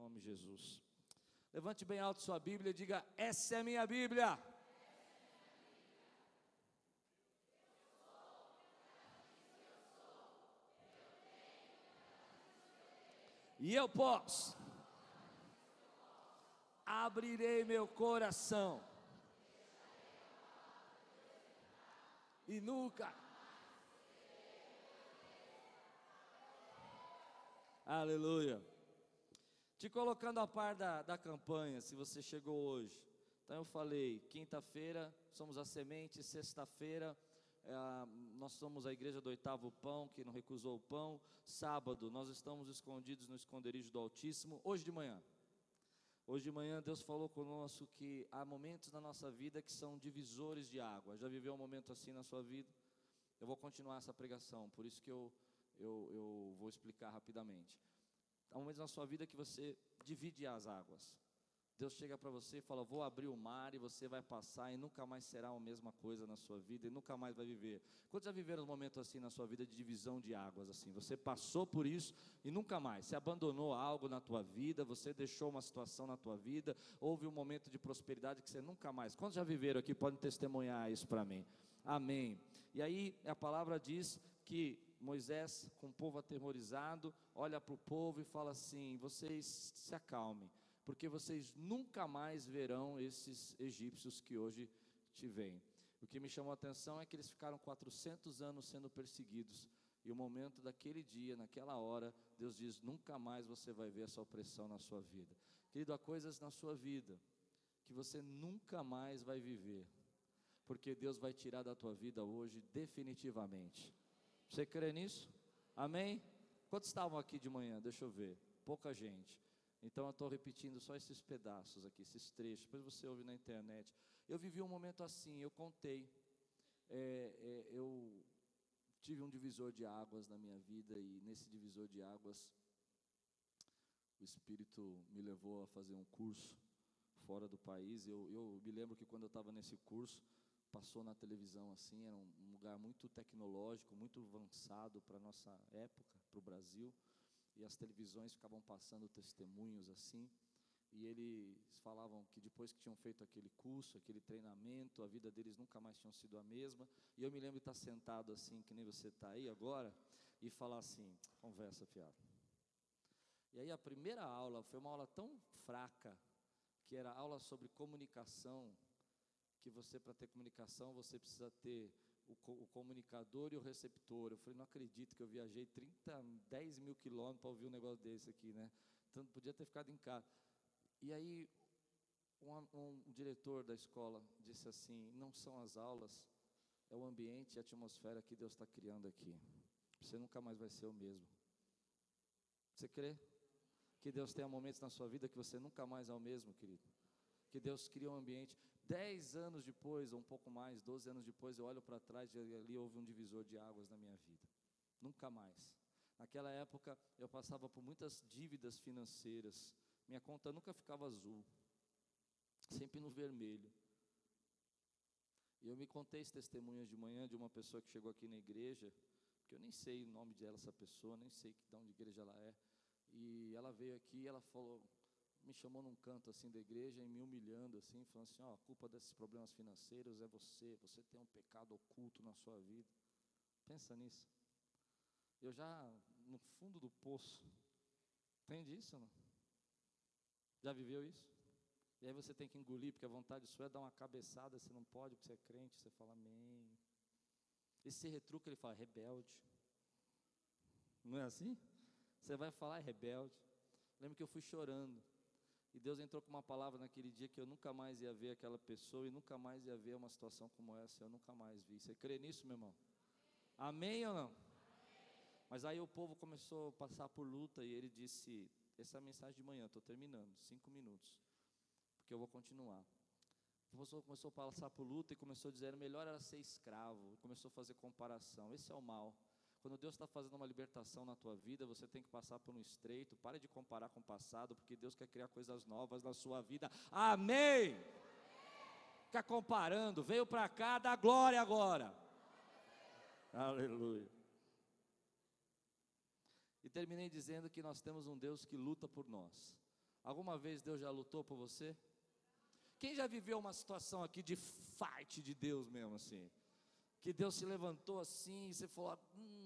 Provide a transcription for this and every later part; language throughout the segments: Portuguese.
nome de Jesus. Levante bem alto sua Bíblia e diga: Essa é a minha Bíblia. E eu posso. Abrirei meu coração. E nunca. Aleluia. Te colocando a par da, da campanha, se você chegou hoje. Então eu falei, quinta-feira somos a semente, sexta-feira é, nós somos a igreja do oitavo pão, que não recusou o pão. Sábado nós estamos escondidos no esconderijo do Altíssimo. Hoje de manhã, hoje de manhã Deus falou conosco que há momentos na nossa vida que são divisores de água. Já viveu um momento assim na sua vida? Eu vou continuar essa pregação, por isso que eu, eu, eu vou explicar rapidamente. Há momentos na sua vida que você divide as águas. Deus chega para você e fala: Vou abrir o mar e você vai passar e nunca mais será a mesma coisa na sua vida e nunca mais vai viver. Quantos já viveram um momento assim na sua vida de divisão de águas assim? Você passou por isso e nunca mais. Você abandonou algo na tua vida, você deixou uma situação na tua vida, houve um momento de prosperidade que você nunca mais. Quantos já viveram aqui podem testemunhar isso para mim? Amém. E aí a palavra diz que Moisés, com o povo aterrorizado, olha para o povo e fala assim: Vocês se acalmem porque vocês nunca mais verão esses egípcios que hoje te veem. O que me chamou a atenção é que eles ficaram 400 anos sendo perseguidos. E o momento daquele dia, naquela hora, Deus diz: nunca mais você vai ver essa opressão na sua vida. Querido, há coisas na sua vida que você nunca mais vai viver, porque Deus vai tirar da tua vida hoje definitivamente. Você crê nisso? Amém? Quantos estavam aqui de manhã? Deixa eu ver. Pouca gente. Então eu estou repetindo só esses pedaços aqui, esses trechos. Depois você ouve na internet. Eu vivi um momento assim, eu contei. É, é, eu tive um divisor de águas na minha vida e nesse divisor de águas o Espírito me levou a fazer um curso fora do país. Eu, eu me lembro que quando eu estava nesse curso passou na televisão assim, era um, lugar muito tecnológico, muito avançado para nossa época, para o Brasil e as televisões ficavam passando testemunhos assim. E eles falavam que depois que tinham feito aquele curso, aquele treinamento, a vida deles nunca mais tinha sido a mesma. E eu me lembro de estar sentado assim, que nem você está aí agora, e falar assim: conversa, fiado. E aí a primeira aula foi uma aula tão fraca, que era aula sobre comunicação, que você, para ter comunicação, você precisa ter o, o, comunicador e o receptor. Eu falei, não acredito que eu viajei 30, 10 mil quilômetros para ouvir um negócio desse aqui, né? Tanto podia ter ficado em casa. E aí, um, um, um diretor da escola disse assim: não são as aulas, é o ambiente e a atmosfera que Deus está criando aqui. Você nunca mais vai ser o mesmo. Você crê? Que Deus tenha momentos na sua vida que você nunca mais é o mesmo, querido que Deus cria um ambiente. Dez anos depois, ou um pouco mais, doze anos depois, eu olho para trás e ali houve um divisor de águas na minha vida. Nunca mais. Naquela época, eu passava por muitas dívidas financeiras. Minha conta nunca ficava azul, sempre no vermelho. E eu me contei esse testemunho de manhã de uma pessoa que chegou aqui na igreja, que eu nem sei o nome dela, essa pessoa, nem sei de onde igreja ela é. E ela veio aqui e ela falou: me chamou num canto assim da igreja e me humilhando assim, falando assim, ó, a culpa desses problemas financeiros é você, você tem um pecado oculto na sua vida. Pensa nisso. Eu já no fundo do poço. Entende isso não? Já viveu isso? E aí você tem que engolir, porque a vontade sua é dar uma cabeçada, você não pode, porque você é crente, você fala amém. Esse retruca, ele fala rebelde. Não é assim? Você vai falar é rebelde. Lembro que eu fui chorando. E Deus entrou com uma palavra naquele dia que eu nunca mais ia ver aquela pessoa e nunca mais ia ver uma situação como essa. Eu nunca mais vi. Você crê nisso, meu irmão? Amém ou não? Amém. Mas aí o povo começou a passar por luta e ele disse: Essa mensagem de manhã, estou terminando, cinco minutos, porque eu vou continuar. O povo começou a passar por luta e começou a dizer: melhor era ser escravo. Começou a fazer comparação. Esse é o mal. Quando Deus está fazendo uma libertação na tua vida, você tem que passar por um estreito. Pare de comparar com o passado, porque Deus quer criar coisas novas na sua vida. Amém! Fica comparando, veio para cá, dá glória agora. Aleluia. E terminei dizendo que nós temos um Deus que luta por nós. Alguma vez Deus já lutou por você? Quem já viveu uma situação aqui de fight de Deus mesmo assim? Que Deus se levantou assim e você falou, hum,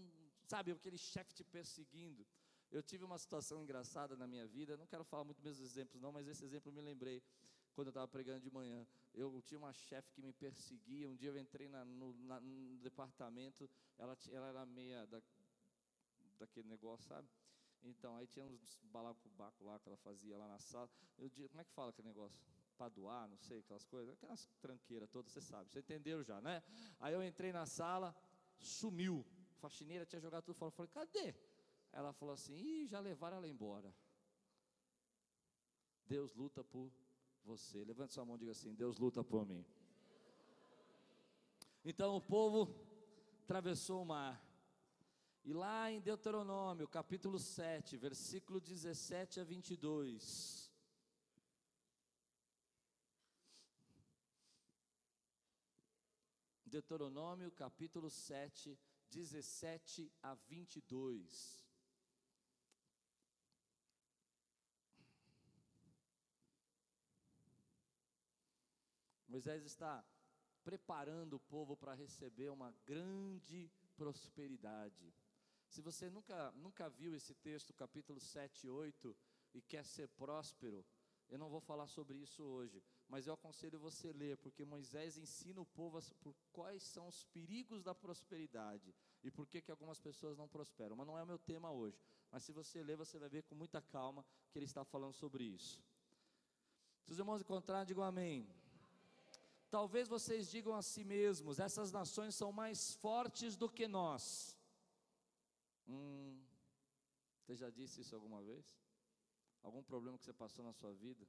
sabe, aquele chefe te perseguindo. Eu tive uma situação engraçada na minha vida, não quero falar muito meus exemplos não, mas esse exemplo eu me lembrei quando eu estava pregando de manhã. Eu tinha uma chefe que me perseguia, um dia eu entrei na, no, na, no, departamento, ela, ela era meia da, daquele negócio, sabe? Então, aí tinha uns balacobaco lá que ela fazia lá na sala. Eu disse, como é que fala aquele negócio? Paduar, não sei, aquelas coisas, aquelas tranqueiras todas, você sabe, você entendeu já, né? Aí eu entrei na sala, sumiu. Faxineira tinha jogado tudo fora. Eu falei, cadê? Ela falou assim, ih, já levaram ela embora. Deus luta por você. Levante sua mão e diga assim: Deus luta por mim. Então o povo atravessou o mar. E lá em Deuteronômio, capítulo 7, versículo 17 a 22. Deuteronômio, capítulo 7, 17 a 22. Moisés está preparando o povo para receber uma grande prosperidade. Se você nunca, nunca viu esse texto, capítulo 7 e 8, e quer ser próspero, eu não vou falar sobre isso hoje, mas eu aconselho você a ler, porque Moisés ensina o povo por quais são os perigos da prosperidade e por que, que algumas pessoas não prosperam. Mas não é o meu tema hoje. Mas se você ler, você vai ver com muita calma que ele está falando sobre isso. Se os irmãos encontrarem, digam amém. Talvez vocês digam a si mesmos: essas nações são mais fortes do que nós. Hum, você já disse isso alguma vez? Algum problema que você passou na sua vida?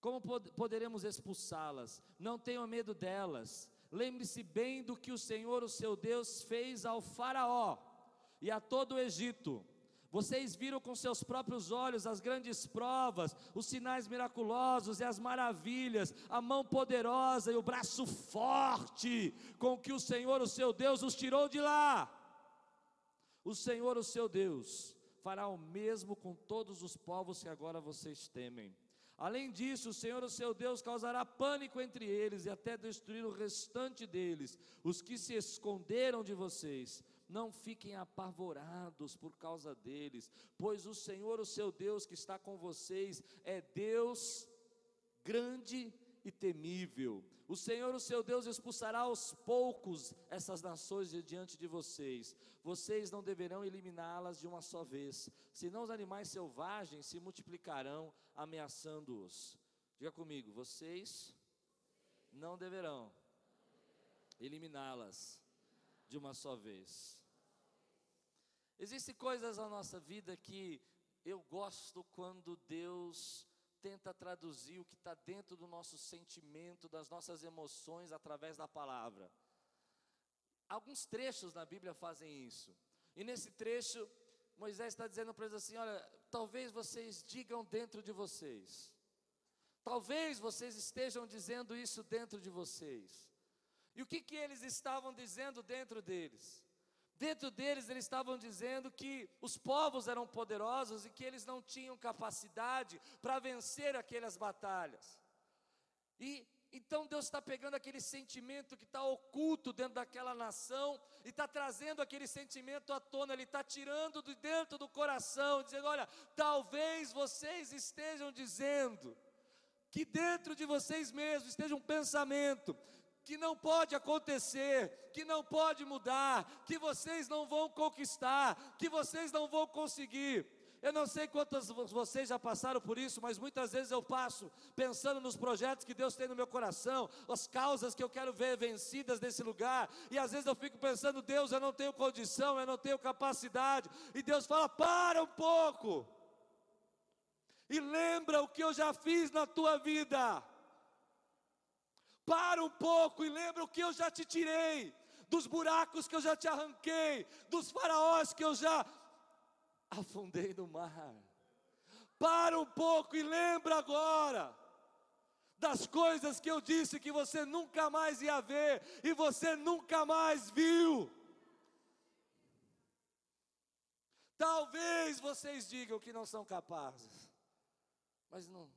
Como pod poderemos expulsá-las? Não tenham medo delas. Lembre-se bem do que o Senhor, o seu Deus, fez ao Faraó e a todo o Egito. Vocês viram com seus próprios olhos as grandes provas, os sinais miraculosos e as maravilhas, a mão poderosa e o braço forte com que o Senhor, o seu Deus, os tirou de lá. O Senhor, o seu Deus, fará o mesmo com todos os povos que agora vocês temem. Além disso, o Senhor, o seu Deus, causará pânico entre eles e até destruir o restante deles, os que se esconderam de vocês. Não fiquem apavorados por causa deles, pois o Senhor, o seu Deus, que está com vocês, é Deus grande e temível. O Senhor, o seu Deus, expulsará aos poucos essas nações de diante de vocês. Vocês não deverão eliminá-las de uma só vez, senão os animais selvagens se multiplicarão, ameaçando-os. Diga comigo, vocês não deverão eliminá-las de uma só vez. Existem coisas na nossa vida que eu gosto quando Deus tenta traduzir o que está dentro do nosso sentimento, das nossas emoções, através da palavra. Alguns trechos na Bíblia fazem isso. E nesse trecho, Moisés está dizendo para eles assim: olha, talvez vocês digam dentro de vocês. Talvez vocês estejam dizendo isso dentro de vocês. E o que, que eles estavam dizendo dentro deles? Dentro deles, eles estavam dizendo que os povos eram poderosos e que eles não tinham capacidade para vencer aquelas batalhas. E então Deus está pegando aquele sentimento que está oculto dentro daquela nação e está trazendo aquele sentimento à tona, Ele está tirando de dentro do coração, dizendo: olha, talvez vocês estejam dizendo que dentro de vocês mesmos esteja um pensamento que não pode acontecer, que não pode mudar, que vocês não vão conquistar, que vocês não vão conseguir. Eu não sei quantas vocês já passaram por isso, mas muitas vezes eu passo pensando nos projetos que Deus tem no meu coração, as causas que eu quero ver vencidas nesse lugar, e às vezes eu fico pensando, Deus, eu não tenho condição, eu não tenho capacidade, e Deus fala: para um pouco, e lembra o que eu já fiz na tua vida. Para um pouco e lembra o que eu já te tirei, dos buracos que eu já te arranquei, dos faraós que eu já afundei no mar. Para um pouco e lembra agora das coisas que eu disse que você nunca mais ia ver e você nunca mais viu. Talvez vocês digam que não são capazes. Mas não,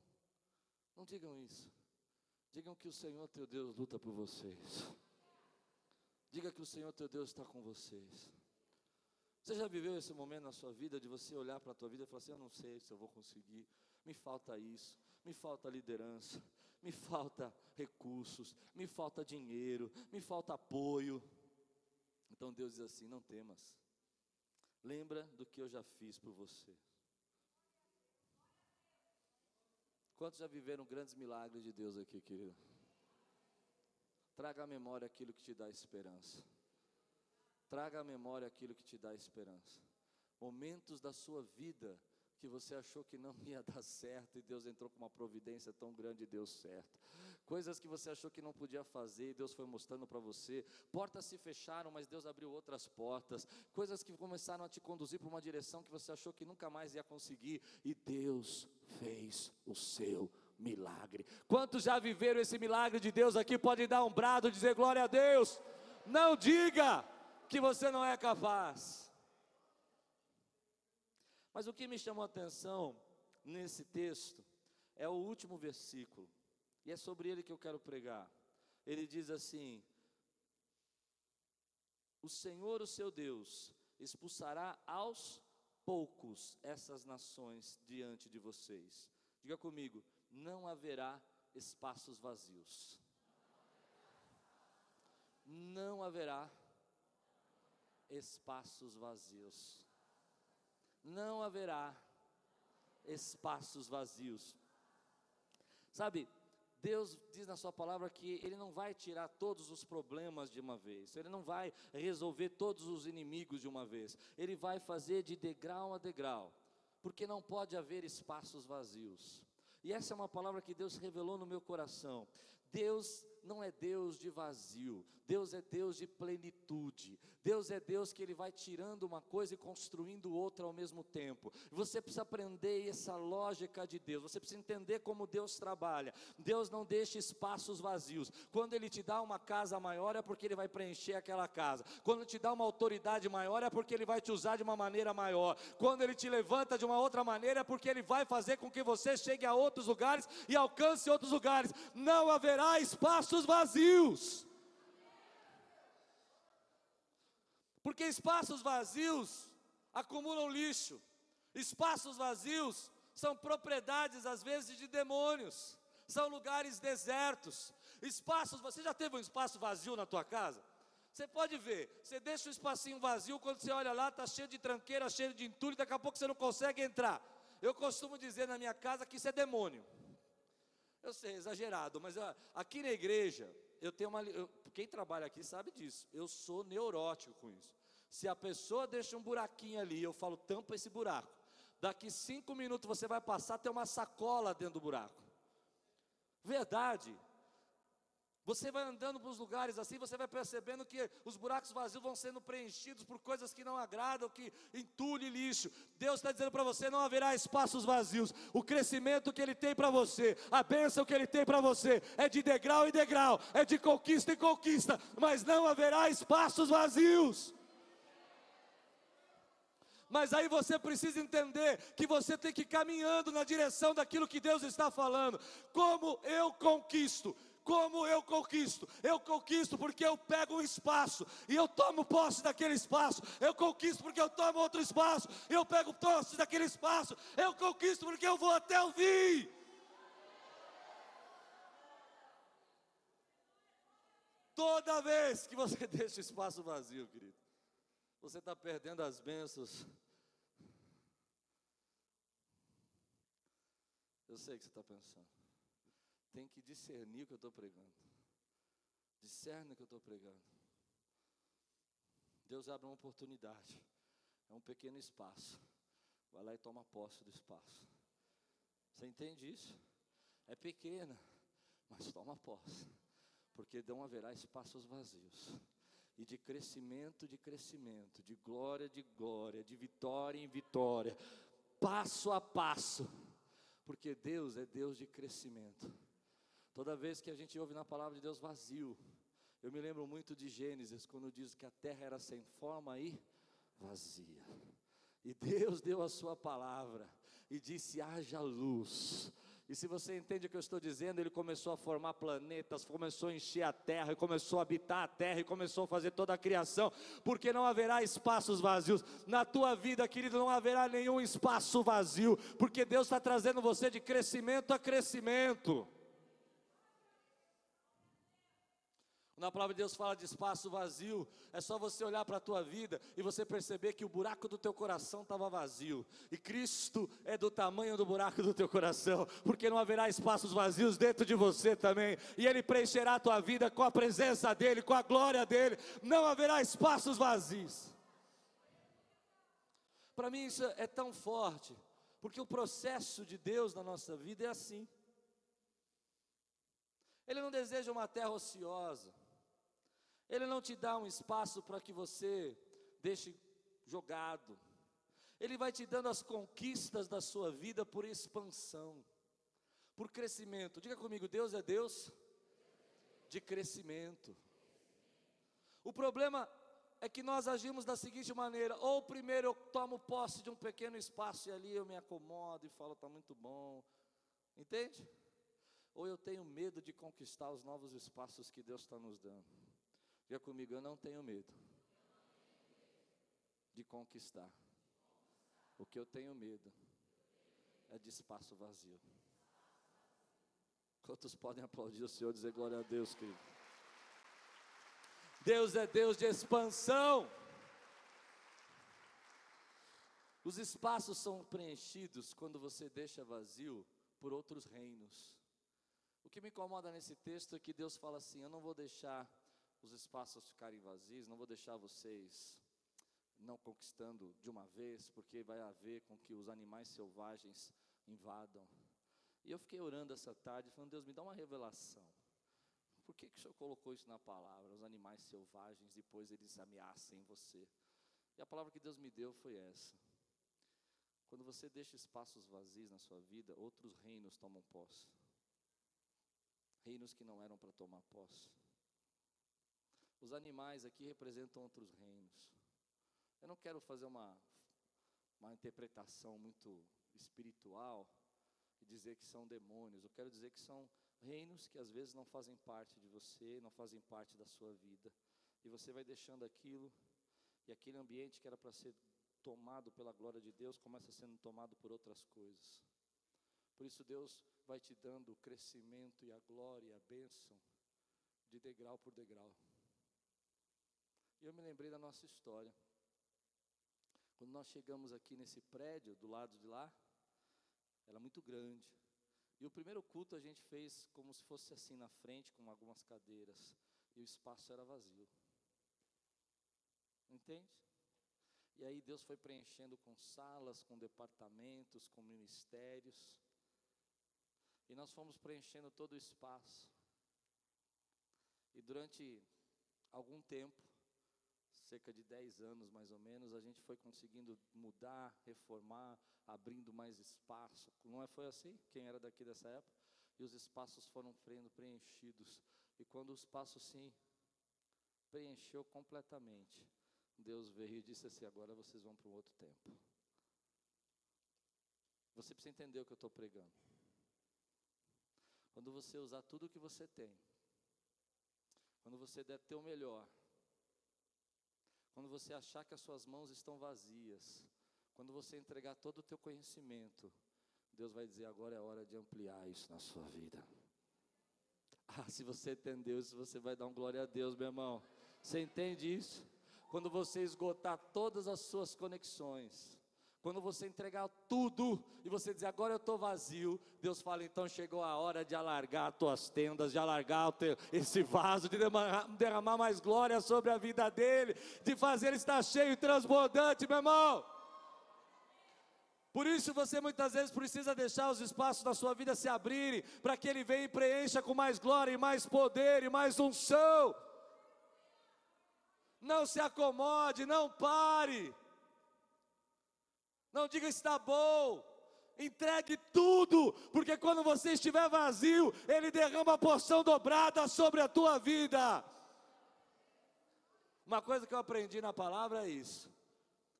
não digam isso. Digam que o Senhor teu Deus luta por vocês. Diga que o Senhor teu Deus está com vocês. Você já viveu esse momento na sua vida de você olhar para a tua vida e falar assim: Eu não sei se eu vou conseguir, me falta isso, me falta liderança, me falta recursos, me falta dinheiro, me falta apoio. Então Deus diz assim: Não temas, lembra do que eu já fiz por você. Quantos já viveram grandes milagres de Deus aqui, querido? Traga à memória aquilo que te dá esperança. Traga à memória aquilo que te dá esperança. Momentos da sua vida que você achou que não ia dar certo e Deus entrou com uma providência tão grande e deu certo. Coisas que você achou que não podia fazer e Deus foi mostrando para você. Portas se fecharam, mas Deus abriu outras portas. Coisas que começaram a te conduzir para uma direção que você achou que nunca mais ia conseguir e Deus fez o seu milagre. Quantos já viveram esse milagre de Deus aqui? Pode dar um brado, dizer glória a Deus. Não diga que você não é capaz. Mas o que me chamou a atenção nesse texto é o último versículo, e é sobre ele que eu quero pregar. Ele diz assim: O Senhor, o seu Deus, expulsará aos poucos essas nações diante de vocês. Diga comigo: não haverá espaços vazios. Não haverá espaços vazios. Não haverá espaços vazios. Sabe, Deus diz na Sua palavra que Ele não vai tirar todos os problemas de uma vez, Ele não vai resolver todos os inimigos de uma vez, Ele vai fazer de degrau a degrau, porque não pode haver espaços vazios. E essa é uma palavra que Deus revelou no meu coração. Deus não é Deus de vazio, Deus é Deus de plenitude. Deus é Deus que Ele vai tirando uma coisa e construindo outra ao mesmo tempo. Você precisa aprender essa lógica de Deus, você precisa entender como Deus trabalha. Deus não deixa espaços vazios. Quando Ele te dá uma casa maior, é porque Ele vai preencher aquela casa. Quando te dá uma autoridade maior, é porque Ele vai te usar de uma maneira maior. Quando Ele te levanta de uma outra maneira, é porque Ele vai fazer com que você chegue a outros lugares e alcance outros lugares. Não haverá espaços vazios. Porque espaços vazios acumulam lixo, espaços vazios são propriedades, às vezes, de demônios, são lugares desertos. Espaços, você já teve um espaço vazio na tua casa? Você pode ver, você deixa o espacinho vazio, quando você olha lá, está cheio de tranqueira, cheio de entulho, daqui a pouco você não consegue entrar. Eu costumo dizer na minha casa que isso é demônio. Eu sei, exagerado, mas ó, aqui na igreja, eu tenho uma. Eu, quem trabalha aqui sabe disso. Eu sou neurótico com isso. Se a pessoa deixa um buraquinho ali, eu falo, tampa esse buraco. Daqui cinco minutos você vai passar, tem uma sacola dentro do buraco. Verdade. Você vai andando para os lugares assim, você vai percebendo que os buracos vazios vão sendo preenchidos por coisas que não agradam, que entulhe lixo. Deus está dizendo para você: não haverá espaços vazios. O crescimento que Ele tem para você, a bênção que Ele tem para você, é de degrau em degrau, é de conquista em conquista, mas não haverá espaços vazios. Mas aí você precisa entender que você tem que ir caminhando na direção daquilo que Deus está falando. Como eu conquisto? Como eu conquisto? Eu conquisto porque eu pego um espaço e eu tomo posse daquele espaço. Eu conquisto porque eu tomo outro espaço eu pego posse daquele espaço. Eu conquisto porque eu vou até o fim. Toda vez que você deixa o espaço vazio, querido, você está perdendo as bênçãos. Eu sei o que você está pensando tem que discernir o que eu estou pregando. Discerne o que eu estou pregando. Deus abre uma oportunidade. É um pequeno espaço. Vai lá e toma posse do espaço. Você entende isso? É pequena, mas toma posse. Porque não haverá espaços vazios. E de crescimento, de crescimento, de glória, de glória, de vitória em vitória, passo a passo. Porque Deus é Deus de crescimento. Toda vez que a gente ouve na palavra de Deus vazio, eu me lembro muito de Gênesis, quando diz que a terra era sem forma e vazia. E Deus deu a sua palavra e disse: haja luz. E se você entende o que eu estou dizendo, ele começou a formar planetas, começou a encher a terra, começou a habitar a terra, e começou a fazer toda a criação, porque não haverá espaços vazios. Na tua vida, querido, não haverá nenhum espaço vazio, porque Deus está trazendo você de crescimento a crescimento. Quando a palavra de Deus fala de espaço vazio, é só você olhar para a tua vida e você perceber que o buraco do teu coração estava vazio. E Cristo é do tamanho do buraco do teu coração, porque não haverá espaços vazios dentro de você também. E Ele preencherá a tua vida com a presença dEle, com a glória dEle. Não haverá espaços vazios. Para mim isso é tão forte, porque o processo de Deus na nossa vida é assim. Ele não deseja uma terra ociosa. Ele não te dá um espaço para que você deixe jogado. Ele vai te dando as conquistas da sua vida por expansão, por crescimento. Diga comigo, Deus é Deus de crescimento. O problema é que nós agimos da seguinte maneira: ou primeiro eu tomo posse de um pequeno espaço e ali eu me acomodo e falo, está muito bom, entende? Ou eu tenho medo de conquistar os novos espaços que Deus está nos dando. Diga comigo, eu não tenho medo de conquistar. O que eu tenho medo é de espaço vazio. Quantos podem aplaudir o Senhor e dizer glória a Deus, querido? Deus é Deus de expansão. Os espaços são preenchidos quando você deixa vazio por outros reinos. O que me incomoda nesse texto é que Deus fala assim: Eu não vou deixar os espaços ficarem vazios, não vou deixar vocês não conquistando de uma vez, porque vai haver com que os animais selvagens invadam. E eu fiquei orando essa tarde, falando, Deus, me dá uma revelação. Por que, que o Senhor colocou isso na palavra? Os animais selvagens, depois eles ameacem você. E a palavra que Deus me deu foi essa. Quando você deixa espaços vazios na sua vida, outros reinos tomam posse. Reinos que não eram para tomar posse. Os animais aqui representam outros reinos. Eu não quero fazer uma, uma interpretação muito espiritual e dizer que são demônios. Eu quero dizer que são reinos que às vezes não fazem parte de você, não fazem parte da sua vida. E você vai deixando aquilo, e aquele ambiente que era para ser tomado pela glória de Deus começa sendo tomado por outras coisas. Por isso Deus vai te dando o crescimento e a glória a bênção de degrau por degrau. Eu me lembrei da nossa história. Quando nós chegamos aqui nesse prédio do lado de lá, era muito grande. E o primeiro culto a gente fez como se fosse assim na frente, com algumas cadeiras. E o espaço era vazio. Entende? E aí Deus foi preenchendo com salas, com departamentos, com ministérios. E nós fomos preenchendo todo o espaço. E durante algum tempo, cerca de 10 anos mais ou menos, a gente foi conseguindo mudar, reformar, abrindo mais espaço. Não é, foi assim? Quem era daqui dessa época? E os espaços foram preenchidos. E quando o espaço sim preencheu completamente, Deus veio e disse assim: agora vocês vão para um outro tempo. Você precisa entender o que eu estou pregando. Quando você usar tudo o que você tem, quando você der teu melhor, quando você achar que as suas mãos estão vazias, quando você entregar todo o teu conhecimento, Deus vai dizer: agora é hora de ampliar isso na sua vida. Ah, se você entendeu isso, você vai dar um glória a Deus, meu irmão. Você entende isso? Quando você esgotar todas as suas conexões, quando você entregar tudo e você dizer, agora eu estou vazio, Deus fala, então chegou a hora de alargar as tuas tendas, de alargar esse vaso, de derramar mais glória sobre a vida dele, de fazer ele estar cheio e transbordante, meu irmão. Por isso você muitas vezes precisa deixar os espaços da sua vida se abrirem, para que ele venha e preencha com mais glória e mais poder e mais unção. Não se acomode, não pare. Não diga está bom. Entregue tudo, porque quando você estiver vazio, Ele derrama a porção dobrada sobre a tua vida. Uma coisa que eu aprendi na palavra é isso.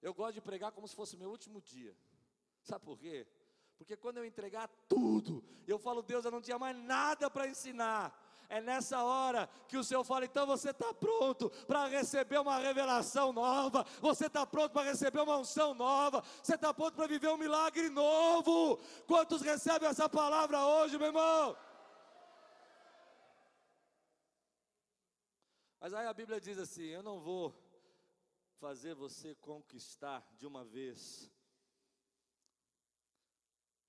Eu gosto de pregar como se fosse meu último dia. Sabe por quê? Porque quando eu entregar tudo, eu falo, Deus, eu não tinha mais nada para ensinar. É nessa hora que o Senhor fala, então você está pronto para receber uma revelação nova, você está pronto para receber uma unção nova, você está pronto para viver um milagre novo. Quantos recebem essa palavra hoje, meu irmão? Mas aí a Bíblia diz assim: Eu não vou fazer você conquistar de uma vez,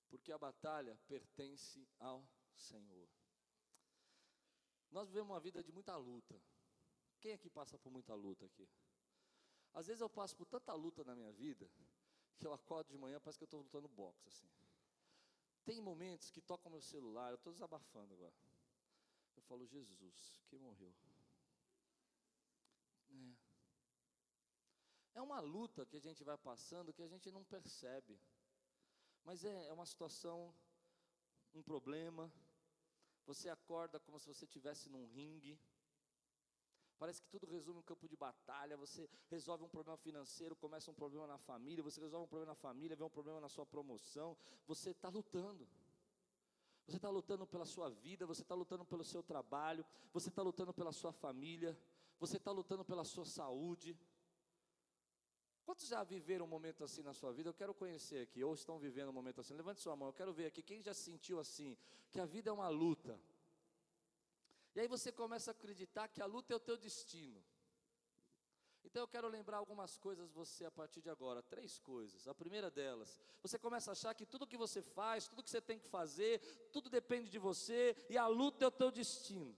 porque a batalha pertence ao Senhor. Nós vivemos uma vida de muita luta. Quem aqui passa por muita luta aqui? Às vezes eu passo por tanta luta na minha vida que eu acordo de manhã parece que eu estou lutando boxe assim. Tem momentos que tocam meu celular, eu estou desabafando agora. Eu falo, Jesus, quem morreu? É. é uma luta que a gente vai passando que a gente não percebe. Mas é, é uma situação, um problema. Você acorda como se você estivesse num ringue. Parece que tudo resume um campo de batalha. Você resolve um problema financeiro, começa um problema na família. Você resolve um problema na família, vem um problema na sua promoção. Você está lutando. Você está lutando pela sua vida, você está lutando pelo seu trabalho, você está lutando pela sua família, você está lutando pela sua saúde. Quantos já viveram um momento assim na sua vida? Eu quero conhecer aqui, ou estão vivendo um momento assim. Levante sua mão, eu quero ver aqui. Quem já sentiu assim? Que a vida é uma luta. E aí você começa a acreditar que a luta é o teu destino. Então eu quero lembrar algumas coisas você a partir de agora, três coisas. A primeira delas, você começa a achar que tudo que você faz, tudo que você tem que fazer, tudo depende de você e a luta é o teu destino.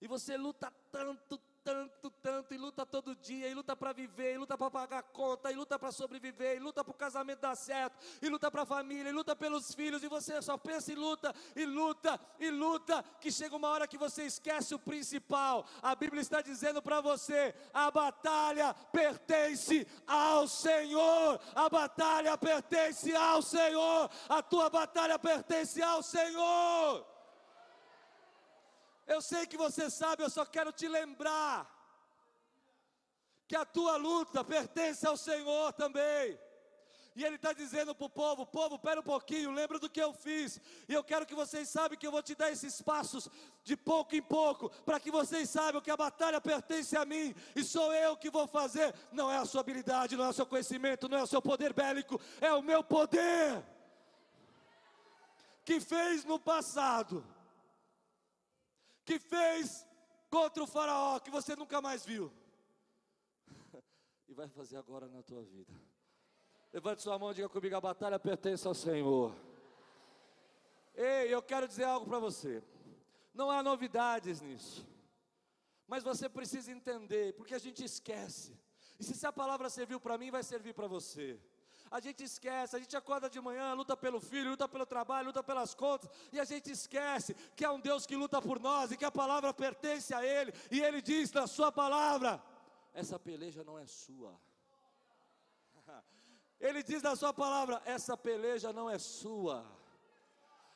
E você luta tanto, tanto, tanto, e luta todo dia, e luta para viver, e luta para pagar conta, e luta para sobreviver, e luta para o casamento dar certo, e luta para a família, e luta pelos filhos, e você só pensa e luta, e luta, e luta, que chega uma hora que você esquece o principal. A Bíblia está dizendo para você: a batalha pertence ao Senhor, a batalha pertence ao Senhor, a tua batalha pertence ao Senhor. Eu sei que você sabe, eu só quero te lembrar que a tua luta pertence ao Senhor também. E Ele está dizendo para o povo: povo, pera um pouquinho, lembra do que eu fiz. E eu quero que vocês saibam que eu vou te dar esses passos de pouco em pouco, para que vocês saibam que a batalha pertence a mim e sou eu que vou fazer. Não é a sua habilidade, não é o seu conhecimento, não é o seu poder bélico, é o meu poder que fez no passado que fez contra o Faraó, que você nunca mais viu, e vai fazer agora na tua vida. Levante sua mão e diga comigo: a batalha pertence ao Senhor. Ei, eu quero dizer algo para você. Não há novidades nisso, mas você precisa entender, porque a gente esquece. E se essa palavra serviu para mim, vai servir para você a gente esquece, a gente acorda de manhã, luta pelo filho, luta pelo trabalho, luta pelas contas, e a gente esquece que é um Deus que luta por nós e que a palavra pertence a Ele, e Ele diz na Sua palavra: essa peleja não é sua. Ele diz na Sua palavra: essa peleja não é sua.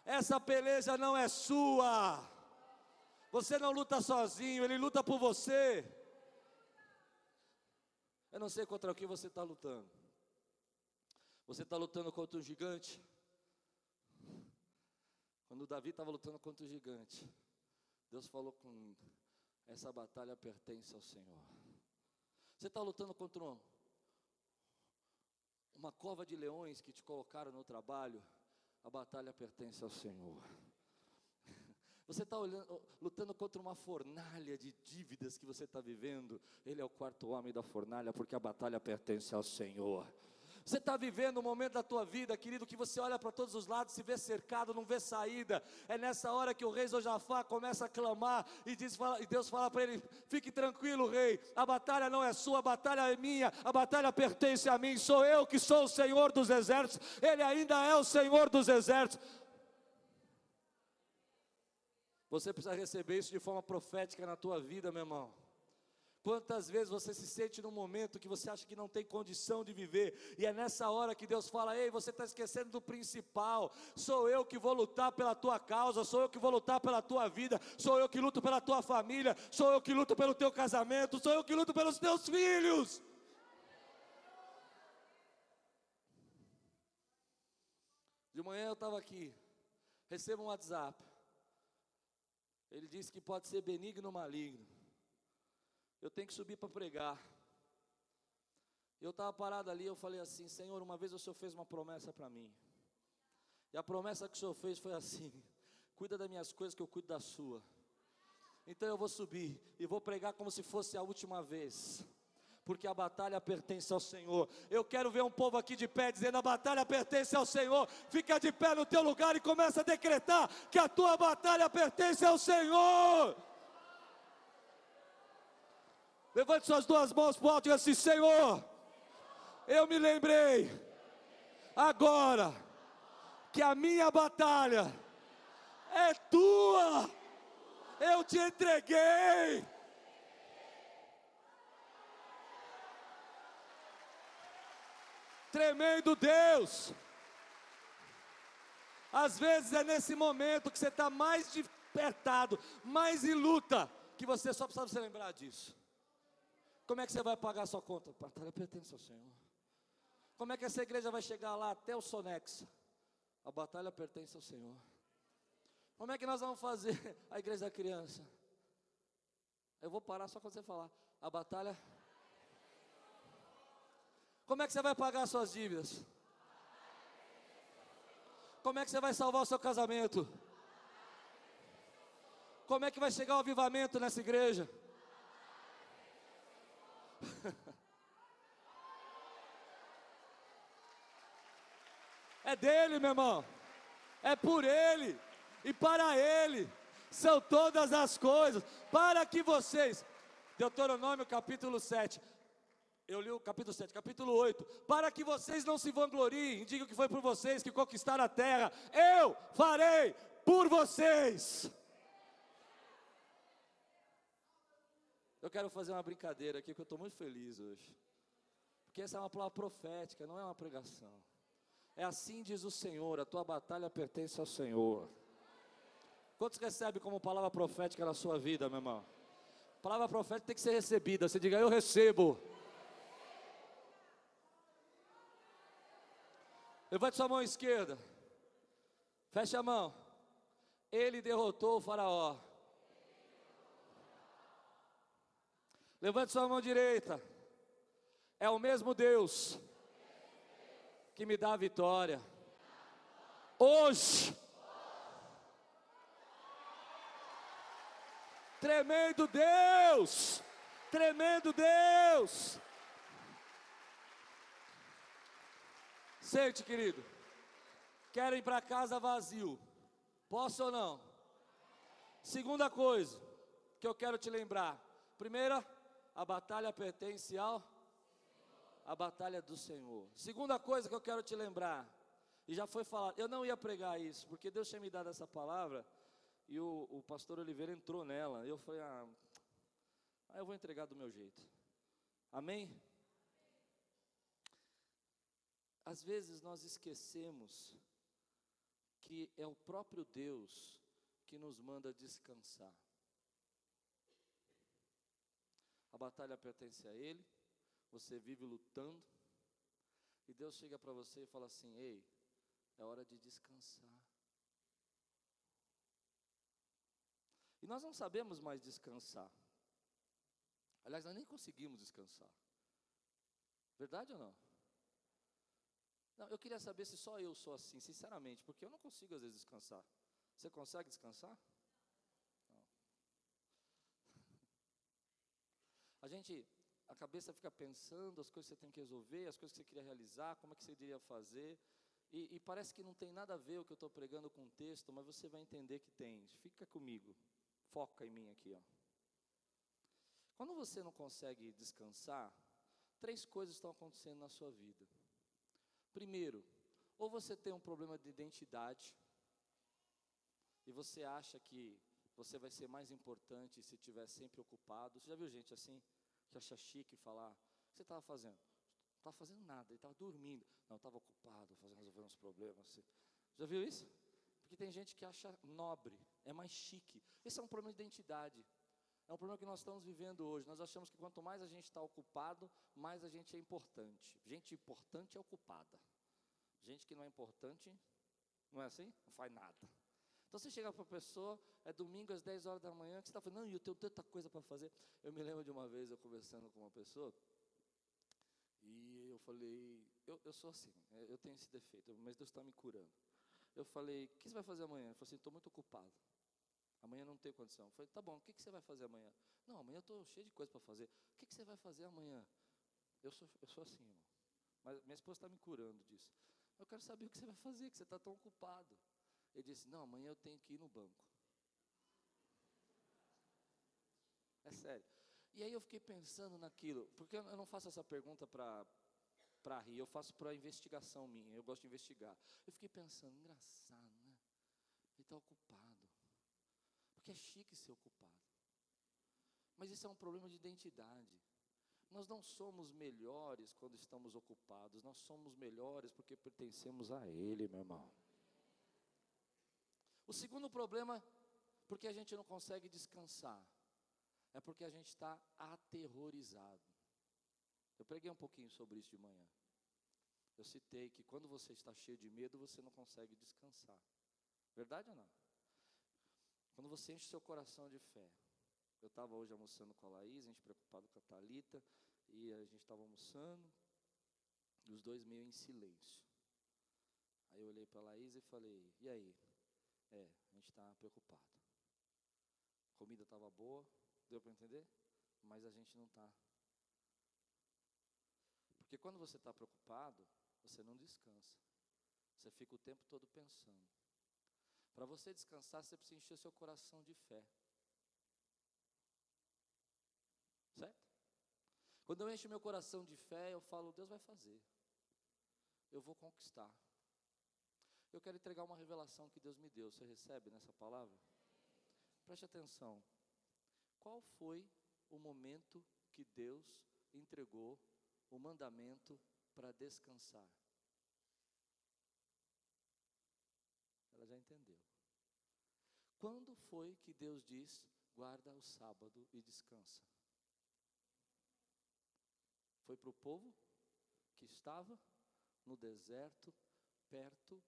Essa peleja não é sua. Você não luta sozinho, Ele luta por você. Eu não sei contra o que você está lutando. Você está lutando contra um gigante? Quando Davi estava lutando contra o gigante, Deus falou com essa batalha pertence ao Senhor. Você está lutando contra um, uma cova de leões que te colocaram no trabalho, a batalha pertence ao Senhor. Você está lutando contra uma fornalha de dívidas que você está vivendo, Ele é o quarto homem da fornalha, porque a batalha pertence ao Senhor. Você está vivendo um momento da tua vida, querido, que você olha para todos os lados, se vê cercado, não vê saída. É nessa hora que o rei Josafá começa a clamar e, diz, fala, e Deus fala para ele: Fique tranquilo, rei, a batalha não é sua, a batalha é minha, a batalha pertence a mim. Sou eu que sou o Senhor dos exércitos, Ele ainda é o Senhor dos exércitos. Você precisa receber isso de forma profética na tua vida, meu irmão. Quantas vezes você se sente num momento que você acha que não tem condição de viver, e é nessa hora que Deus fala: Ei, você está esquecendo do principal. Sou eu que vou lutar pela tua causa, sou eu que vou lutar pela tua vida, sou eu que luto pela tua família, sou eu que luto pelo teu casamento, sou eu que luto pelos teus filhos. De manhã eu estava aqui, recebo um WhatsApp. Ele disse que pode ser benigno ou maligno. Eu tenho que subir para pregar. Eu estava parado ali, eu falei assim: Senhor, uma vez o Senhor fez uma promessa para mim. E a promessa que o Senhor fez foi assim: cuida das minhas coisas que eu cuido da sua. Então eu vou subir e vou pregar como se fosse a última vez. Porque a batalha pertence ao Senhor. Eu quero ver um povo aqui de pé dizendo: a batalha pertence ao Senhor. Fica de pé no teu lugar e começa a decretar que a tua batalha pertence ao Senhor. Levante suas duas mãos para o alto e diga assim: Senhor, eu me lembrei agora que a minha batalha é tua. Eu te entreguei. Tremendo Deus. Às vezes é nesse momento que você está mais despertado, mais em luta, que você só precisa se lembrar disso. Como é que você vai pagar a sua conta? Batalha pertence ao Senhor. Como é que essa igreja vai chegar lá até o Sonex? A batalha pertence ao Senhor. Como é que nós vamos fazer a igreja da criança? Eu vou parar só quando você falar. A batalha. Como é que você vai pagar suas dívidas? Como é que você vai salvar o seu casamento? Como é que vai chegar o avivamento nessa igreja? É dele, meu irmão. É por ele e para ele. São todas as coisas, para que vocês, Deuteronômio capítulo 7, eu li o capítulo 7, capítulo 8, para que vocês não se vangloriem, digam que foi por vocês que conquistaram a terra, eu farei por vocês. Eu quero fazer uma brincadeira aqui, que eu estou muito feliz hoje, porque essa é uma palavra profética, não é uma pregação. É assim diz o Senhor: a tua batalha pertence ao Senhor. Quantos recebem como palavra profética na sua vida, meu irmão? Palavra profética tem que ser recebida. Você diga, eu recebo. Levante sua mão esquerda. Feche a mão. Ele derrotou o Faraó. Levante sua mão direita. É o mesmo Deus que me dá a vitória. Hoje Tremendo Deus! Tremendo Deus! Sente, querido. Quero ir para casa vazio. Posso ou não? Segunda coisa que eu quero te lembrar. Primeira, a batalha pertence ao a batalha do Senhor. Segunda coisa que eu quero te lembrar, e já foi falado, eu não ia pregar isso, porque Deus tinha me dado essa palavra, e o, o pastor Oliveira entrou nela. E eu falei, ah, ah, eu vou entregar do meu jeito. Amém? Às vezes nós esquecemos que é o próprio Deus que nos manda descansar. A batalha pertence a Ele, você vive lutando, e Deus chega para você e fala assim: Ei, é hora de descansar. E nós não sabemos mais descansar. Aliás, nós nem conseguimos descansar. Verdade ou não? Não, eu queria saber se só eu sou assim, sinceramente, porque eu não consigo às vezes descansar. Você consegue descansar? A gente, a cabeça fica pensando as coisas que você tem que resolver, as coisas que você queria realizar, como é que você iria fazer. E, e parece que não tem nada a ver o que eu estou pregando com o texto, mas você vai entender que tem. Fica comigo. Foca em mim aqui, ó. Quando você não consegue descansar, três coisas estão acontecendo na sua vida. Primeiro, ou você tem um problema de identidade, e você acha que você vai ser mais importante se estiver sempre ocupado. Você já viu gente assim, que acha chique falar: O que você estava fazendo? Não estava fazendo nada, ele estava dormindo. Não, estava ocupado, fazendo, resolvendo uns problemas. Já viu isso? Porque tem gente que acha nobre, é mais chique. Esse é um problema de identidade. É um problema que nós estamos vivendo hoje. Nós achamos que quanto mais a gente está ocupado, mais a gente é importante. Gente importante é ocupada. Gente que não é importante Não é assim? Não faz nada. Então você chega para a pessoa, é domingo às 10 horas da manhã, que você está falando, não, eu tenho tanta coisa para fazer. Eu me lembro de uma vez eu conversando com uma pessoa, e eu falei, eu, eu sou assim, é, eu tenho esse defeito, mas Deus está me curando. Eu falei, o que você vai fazer amanhã? Ele falou assim, estou muito ocupado. Amanhã não tenho condição. Eu falei, tá bom, o que, que você vai fazer amanhã? Não, amanhã eu estou cheio de coisa para fazer. O que, que você vai fazer amanhã? Eu sou, eu sou assim, irmão. Mas minha esposa está me curando disso. Eu quero saber o que você vai fazer, que você está tão ocupado. Ele disse, não, amanhã eu tenho que ir no banco. É sério. E aí eu fiquei pensando naquilo, porque eu não faço essa pergunta para para rir, eu faço para investigação minha, eu gosto de investigar. Eu fiquei pensando, engraçado, né? Ele está ocupado. Porque é chique ser ocupado. Mas isso é um problema de identidade. Nós não somos melhores quando estamos ocupados, nós somos melhores porque pertencemos a Ele, meu irmão. O segundo problema, porque a gente não consegue descansar, é porque a gente está aterrorizado. Eu preguei um pouquinho sobre isso de manhã. Eu citei que quando você está cheio de medo, você não consegue descansar. Verdade ou não? Quando você enche seu coração de fé. Eu estava hoje almoçando com a Laís, a gente preocupado com a Talita, e a gente estava almoçando, e os dois meio em silêncio. Aí eu olhei para a Laís e falei, e aí? É, a gente está preocupado. Comida estava boa, deu para entender? Mas a gente não está. Porque quando você está preocupado, você não descansa. Você fica o tempo todo pensando. Para você descansar, você precisa encher seu coração de fé. Certo? Quando eu encho meu coração de fé, eu falo, Deus vai fazer. Eu vou conquistar. Eu quero entregar uma revelação que Deus me deu. Você recebe nessa palavra? Preste atenção. Qual foi o momento que Deus entregou o mandamento para descansar? Ela já entendeu. Quando foi que Deus diz: guarda o sábado e descansa? Foi para o povo que estava no deserto, perto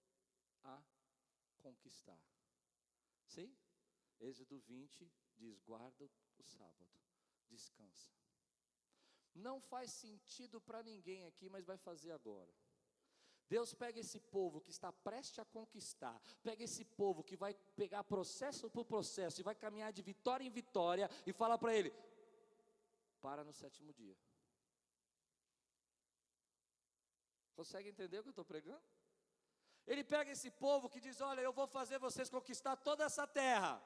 a conquistar. Sim? Êxodo 20 diz: guarda o sábado, descansa. Não faz sentido para ninguém aqui, mas vai fazer agora. Deus pega esse povo que está prestes a conquistar, pega esse povo que vai pegar processo por processo e vai caminhar de vitória em vitória e fala para ele: para no sétimo dia. Consegue entender o que eu estou pregando? Ele pega esse povo que diz: Olha, eu vou fazer vocês conquistar toda essa terra,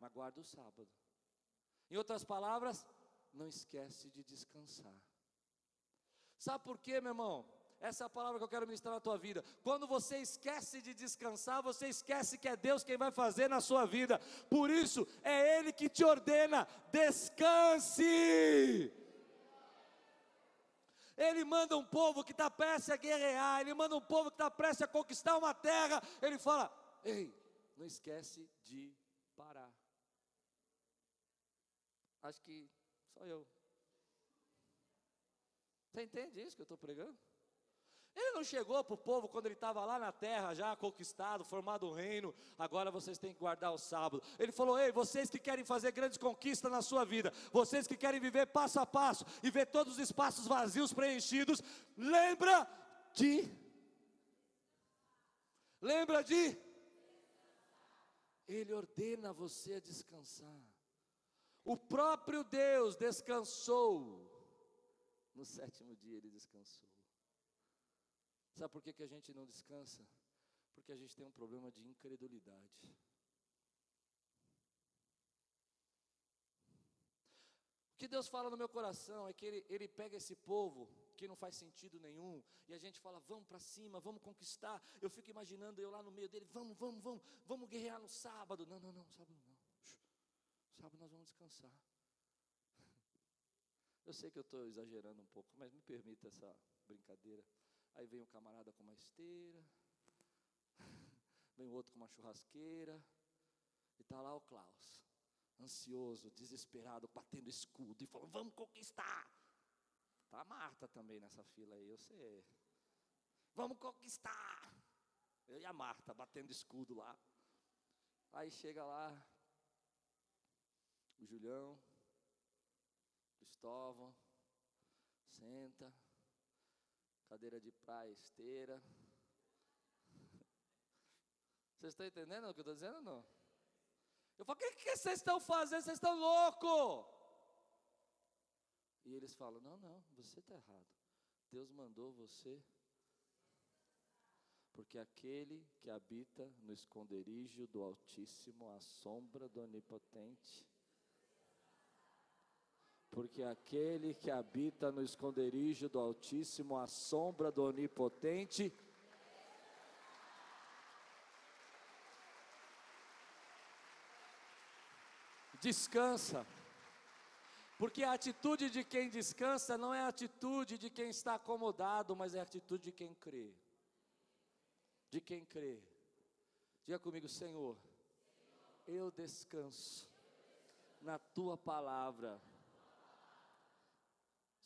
mas guarda o sábado. Em outras palavras, não esquece de descansar. Sabe por quê, meu irmão? Essa é a palavra que eu quero ministrar na tua vida. Quando você esquece de descansar, você esquece que é Deus quem vai fazer na sua vida. Por isso, é Ele que te ordena: descanse. Ele manda um povo que está prestes a guerrear, ele manda um povo que está prestes a conquistar uma terra. Ele fala: Ei, não esquece de parar. Acho que só eu. Você entende isso que eu estou pregando? Ele não chegou para o povo quando ele estava lá na terra, já conquistado, formado o reino. Agora vocês têm que guardar o sábado. Ele falou: Ei, vocês que querem fazer grandes conquistas na sua vida, vocês que querem viver passo a passo e ver todos os espaços vazios preenchidos, lembra de. Lembra de. Ele ordena você a descansar. O próprio Deus descansou. No sétimo dia ele descansou. Sabe por que, que a gente não descansa? Porque a gente tem um problema de incredulidade. O que Deus fala no meu coração é que Ele, ele pega esse povo que não faz sentido nenhum, e a gente fala, vamos para cima, vamos conquistar. Eu fico imaginando eu lá no meio dele, vamos, vamos, vamos, vamos guerrear no sábado. Não, não, não, sábado não. Sábado nós vamos descansar. Eu sei que eu estou exagerando um pouco, mas me permita essa brincadeira. Aí vem o camarada com uma esteira, vem o outro com uma churrasqueira, e está lá o Klaus, ansioso, desesperado, batendo escudo, e falando: Vamos conquistar. Está a Marta também nessa fila aí, eu sei. Vamos conquistar. Eu e a Marta batendo escudo lá. Aí chega lá, o Julião, Cristóvão, senta, cadeira de praia, esteira. Vocês estão entendendo o que eu estou dizendo ou não? Eu falo, o que, que vocês estão fazendo? Vocês estão loucos! E eles falam, não, não, você está errado. Deus mandou você. Porque aquele que habita no esconderijo do Altíssimo, à sombra do Onipotente, porque aquele que habita no esconderijo do Altíssimo, à sombra do Onipotente, descansa. Porque a atitude de quem descansa não é a atitude de quem está acomodado, mas é a atitude de quem crê. De quem crê. Diga comigo, Senhor, eu descanso na tua palavra.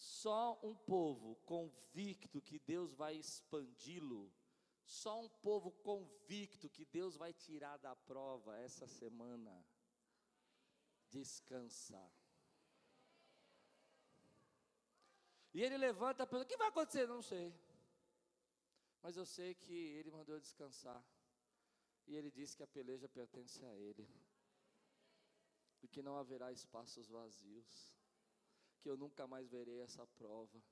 Só um povo convicto que Deus vai expandi-lo, só um povo convicto que Deus vai tirar da prova essa semana, descansa. E ele levanta a pergunta: o que vai acontecer? Não sei. Mas eu sei que ele mandou descansar. E ele disse que a peleja pertence a ele. E que não haverá espaços vazios. Que eu nunca mais verei essa prova.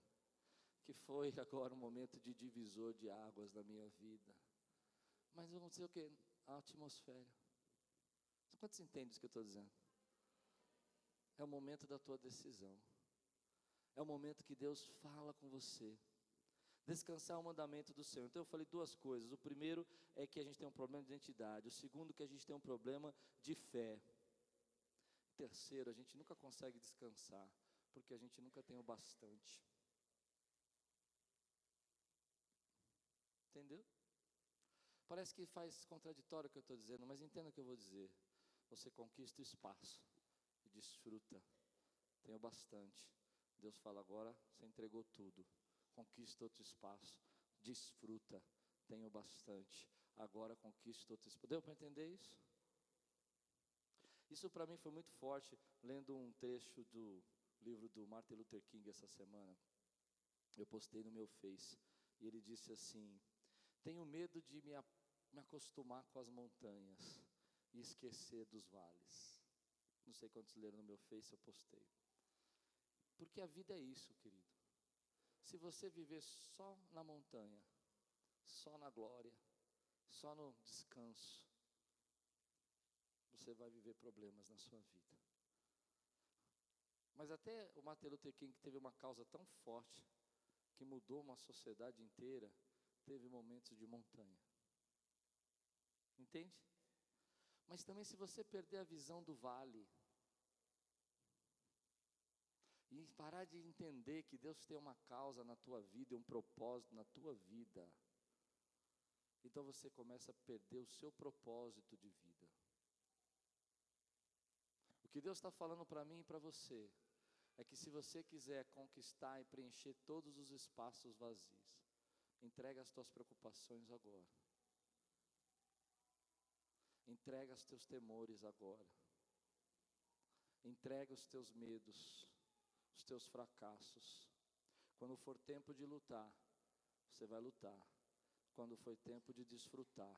Que foi agora um momento de divisor de águas na minha vida. Mas vamos dizer o que? A atmosfera. Quantos entendem isso que eu estou dizendo? É o momento da tua decisão. É o momento que Deus fala com você. Descansar é o mandamento do Senhor. Então eu falei duas coisas. O primeiro é que a gente tem um problema de identidade. O segundo que a gente tem um problema de fé. O terceiro, a gente nunca consegue descansar, porque a gente nunca tem o bastante. Entendeu? Parece que faz contraditório o que eu estou dizendo, mas entenda o que eu vou dizer. Você conquista o espaço e desfruta. Tenho bastante. Deus fala agora, você entregou tudo. Conquista outro espaço, desfruta, tenho bastante. Agora conquista outro espaço. Deu para entender isso? Isso para mim foi muito forte, lendo um trecho do livro do Martin Luther King essa semana. Eu postei no meu Face. E ele disse assim: Tenho medo de me, me acostumar com as montanhas e esquecer dos vales. Não sei quantos leram no meu Face, eu postei. Porque a vida é isso, querido. Se você viver só na montanha, só na glória, só no descanso, você vai viver problemas na sua vida. Mas até o Martin Luther King, que teve uma causa tão forte, que mudou uma sociedade inteira, teve momentos de montanha. Entende? Mas também se você perder a visão do vale, e parar de entender que Deus tem uma causa na tua vida, um propósito na tua vida. Então você começa a perder o seu propósito de vida. Que Deus está falando para mim e para você é que se você quiser conquistar e preencher todos os espaços vazios, entrega as tuas preocupações agora. Entrega os teus temores agora. Entrega os teus medos os teus fracassos. Quando for tempo de lutar, você vai lutar. Quando for tempo de desfrutar,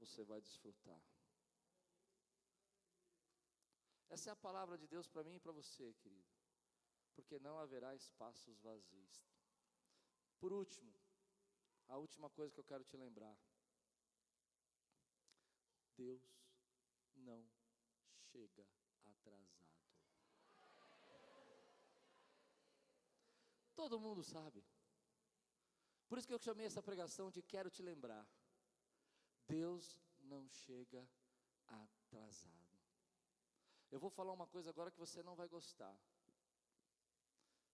você vai desfrutar. Essa é a palavra de Deus para mim e para você, querido. Porque não haverá espaços vazios. Por último, a última coisa que eu quero te lembrar. Deus não chega atrasado. Todo mundo sabe. Por isso que eu chamei essa pregação de quero te lembrar. Deus não chega atrasado. Eu vou falar uma coisa agora que você não vai gostar.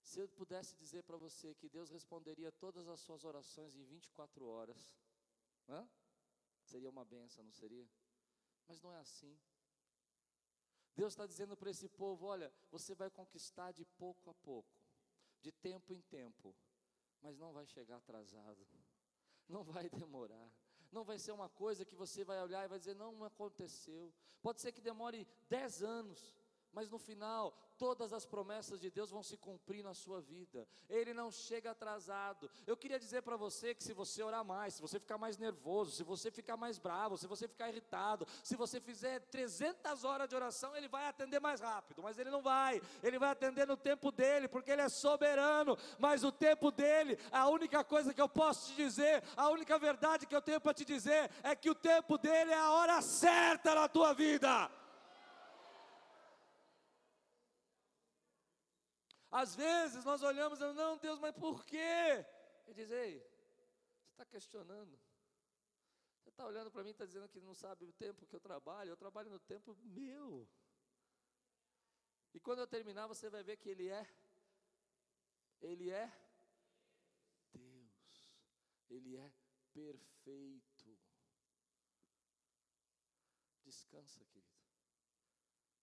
Se eu pudesse dizer para você que Deus responderia todas as suas orações em 24 horas, hã? seria uma benção, não seria? Mas não é assim. Deus está dizendo para esse povo: olha, você vai conquistar de pouco a pouco de tempo em tempo, mas não vai chegar atrasado, não vai demorar, Não vai ser uma coisa que você vai olhar e vai dizer, não, aconteceu. Pode ser que demore dez anos, mas no final, todas as promessas de Deus vão se cumprir na sua vida. Ele não chega atrasado. Eu queria dizer para você que se você orar mais, se você ficar mais nervoso, se você ficar mais bravo, se você ficar irritado, se você fizer 300 horas de oração, ele vai atender mais rápido, mas ele não vai. Ele vai atender no tempo dele, porque ele é soberano, mas o tempo dele, a única coisa que eu posso te dizer, a única verdade que eu tenho para te dizer é que o tempo dele é a hora certa na tua vida. Às vezes nós olhamos e não, Deus, mas por quê? E diz, ei, você está questionando. Você está olhando para mim e está dizendo que não sabe o tempo que eu trabalho, eu trabalho no tempo meu. E quando eu terminar, você vai ver que Ele é, Ele é Deus, Ele é perfeito. Descansa, querido.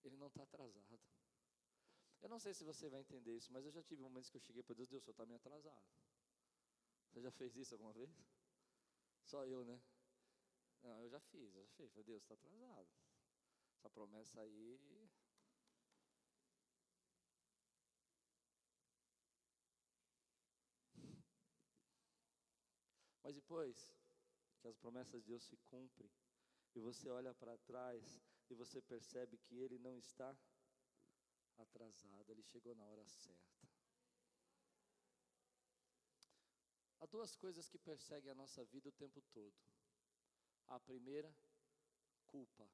Ele não está atrasado. Eu não sei se você vai entender isso, mas eu já tive momentos que eu cheguei para Deus, Deus, o senhor está meio atrasado. Você já fez isso alguma vez? Só eu, né? Não, eu já fiz, eu já fiz. Falei, Deus, está atrasado. Essa promessa aí. Mas depois que as promessas de Deus se cumprem, e você olha para trás e você percebe que Ele não está atrasado, ele chegou na hora certa. Há duas coisas que perseguem a nossa vida o tempo todo. A primeira, culpa.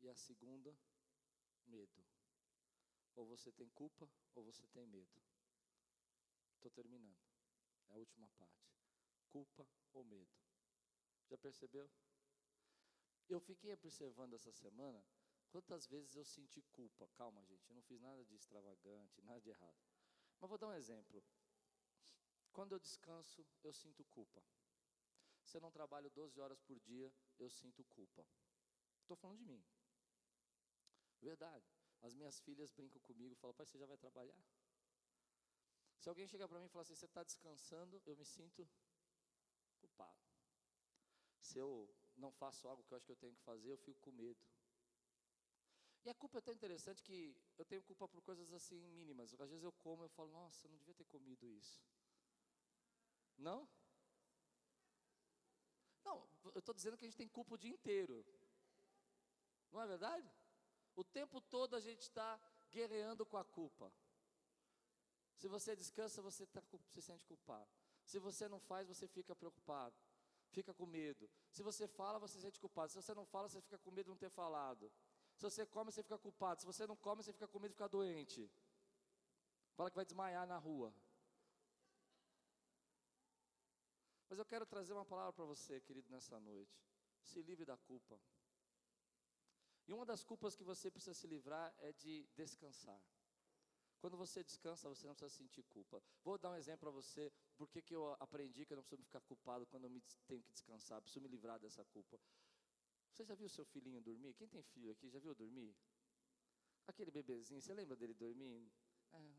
E a segunda, medo. Ou você tem culpa ou você tem medo. Estou terminando. É a última parte. Culpa ou medo. Já percebeu? Eu fiquei observando essa semana Quantas vezes eu senti culpa? Calma, gente, eu não fiz nada de extravagante, nada de errado. Mas vou dar um exemplo. Quando eu descanso, eu sinto culpa. Se eu não trabalho 12 horas por dia, eu sinto culpa. Estou falando de mim. Verdade. As minhas filhas brincam comigo e falam, pai, você já vai trabalhar? Se alguém chegar para mim e falar assim, você está descansando, eu me sinto culpado. Se eu não faço algo que eu acho que eu tenho que fazer, eu fico com medo. E a culpa é tão interessante que eu tenho culpa por coisas assim mínimas. Às vezes eu como e falo, nossa, eu não devia ter comido isso. Não? Não, eu estou dizendo que a gente tem culpa o dia inteiro. Não é verdade? O tempo todo a gente está guerreando com a culpa. Se você descansa, você tá, se sente culpado. Se você não faz, você fica preocupado, fica com medo. Se você fala, você se sente culpado. Se você não fala, você fica com medo de não ter falado. Se você come, você fica culpado. Se você não come, você fica com medo de ficar doente. Fala que vai desmaiar na rua. Mas eu quero trazer uma palavra para você, querido, nessa noite. Se livre da culpa. E uma das culpas que você precisa se livrar é de descansar. Quando você descansa, você não precisa sentir culpa. Vou dar um exemplo para você, porque que eu aprendi que eu não preciso ficar culpado quando eu me tenho que descansar, preciso me livrar dessa culpa. Você já viu seu filhinho dormir? Quem tem filho aqui já viu dormir? Aquele bebezinho, você lembra dele dormindo? É.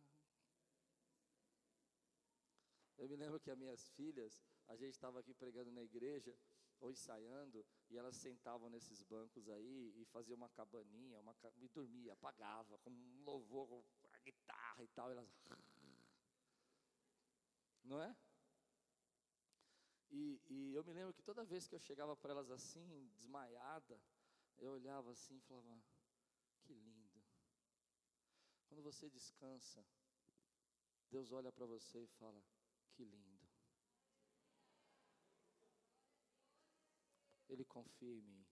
Eu me lembro que as minhas filhas, a gente estava aqui pregando na igreja, ou ensaiando, e elas sentavam nesses bancos aí e faziam uma cabaninha, uma, e dormia, apagava, com um louvor, com a guitarra e tal, e elas. Não é? E, e, eu me lembro que toda vez que eu chegava para elas assim, desmaiada, eu olhava assim e falava: que lindo. Quando você descansa, Deus olha para você e fala: que lindo. Ele confia em mim.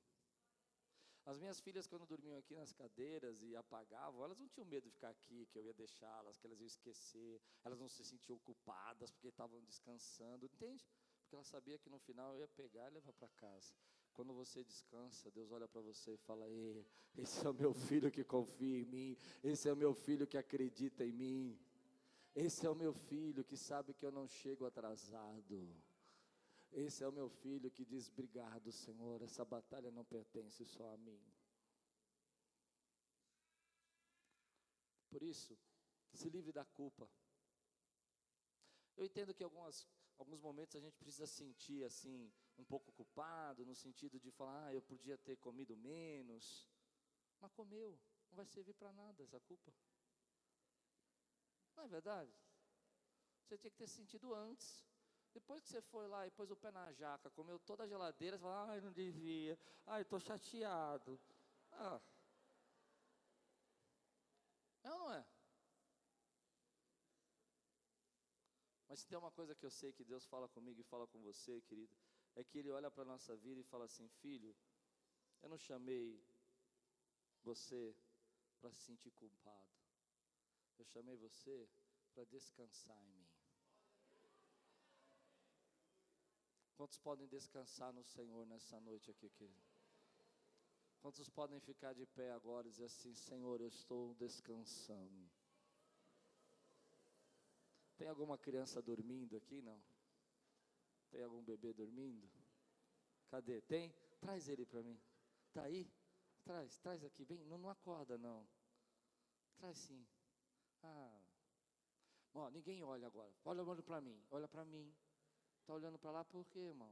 As minhas filhas, quando dormiam aqui nas cadeiras e apagavam, elas não tinham medo de ficar aqui, que eu ia deixá-las, que elas iam esquecer, elas não se sentiam culpadas porque estavam descansando, entende? Porque ela sabia que no final eu ia pegar e levar para casa. Quando você descansa, Deus olha para você e fala: Ei, esse é o meu filho que confia em mim, esse é o meu filho que acredita em mim, esse é o meu filho que sabe que eu não chego atrasado. Esse é o meu filho que diz: Obrigado, Senhor, essa batalha não pertence só a mim. Por isso, se livre da culpa. Eu entendo que algumas, alguns momentos a gente precisa sentir assim, um pouco culpado, no sentido de falar, ah, eu podia ter comido menos. Mas comeu, não vai servir para nada essa culpa. Não é verdade? Você tinha que ter sentido antes. Depois que você foi lá e pôs o pé na jaca, comeu toda a geladeira, você fala, ai, não devia, ai, estou chateado. Ah. É ou não é? Mas se tem uma coisa que eu sei que Deus fala comigo e fala com você, querido, é que Ele olha para a nossa vida e fala assim: Filho, eu não chamei você para se sentir culpado, eu chamei você para descansar em mim. Quantos podem descansar no Senhor nessa noite aqui, querido? Quantos podem ficar de pé agora e dizer assim: Senhor, eu estou descansando. Tem alguma criança dormindo aqui? Não. Tem algum bebê dormindo? Cadê? Tem? Traz ele para mim. Tá aí? Traz, traz aqui. Bem, não, não acorda não. Traz sim. Ah. Ó, ninguém olha agora. Olha olhando para mim. Olha para mim. Está olhando para lá por quê, irmão?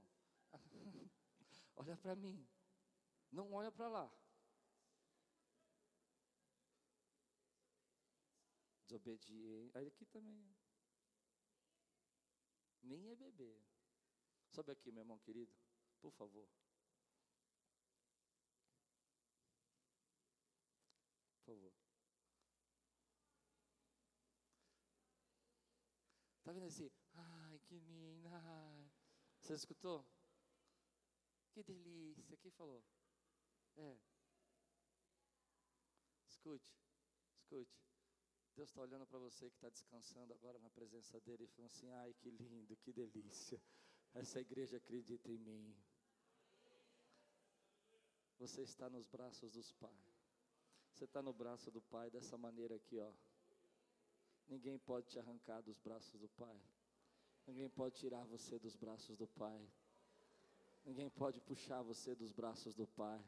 olha para mim. Não olha para lá. Desobediente. Aí aqui também. Nem é bebê. Sobe aqui, meu irmão querido. Por favor. Por favor. Tá vendo esse? Ai, que linda. Você escutou? Que delícia. Quem falou? É. Escute, escute. Deus está olhando para você que está descansando agora na presença dele e falando assim: ai, que lindo, que delícia. Essa igreja acredita em mim. Você está nos braços dos pais. Você está no braço do Pai dessa maneira aqui, ó. Ninguém pode te arrancar dos braços do Pai. Ninguém pode tirar você dos braços do Pai. Ninguém pode puxar você dos braços do Pai.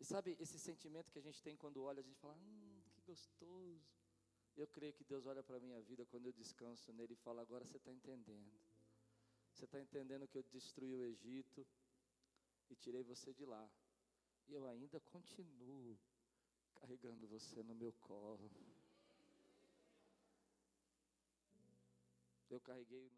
E sabe esse sentimento que a gente tem quando olha, a gente fala, hum, que gostoso. Eu creio que Deus olha para a minha vida quando eu descanso nele e fala, agora você está entendendo. Você está entendendo que eu destruí o Egito e tirei você de lá. E eu ainda continuo carregando você no meu colo. Eu carreguei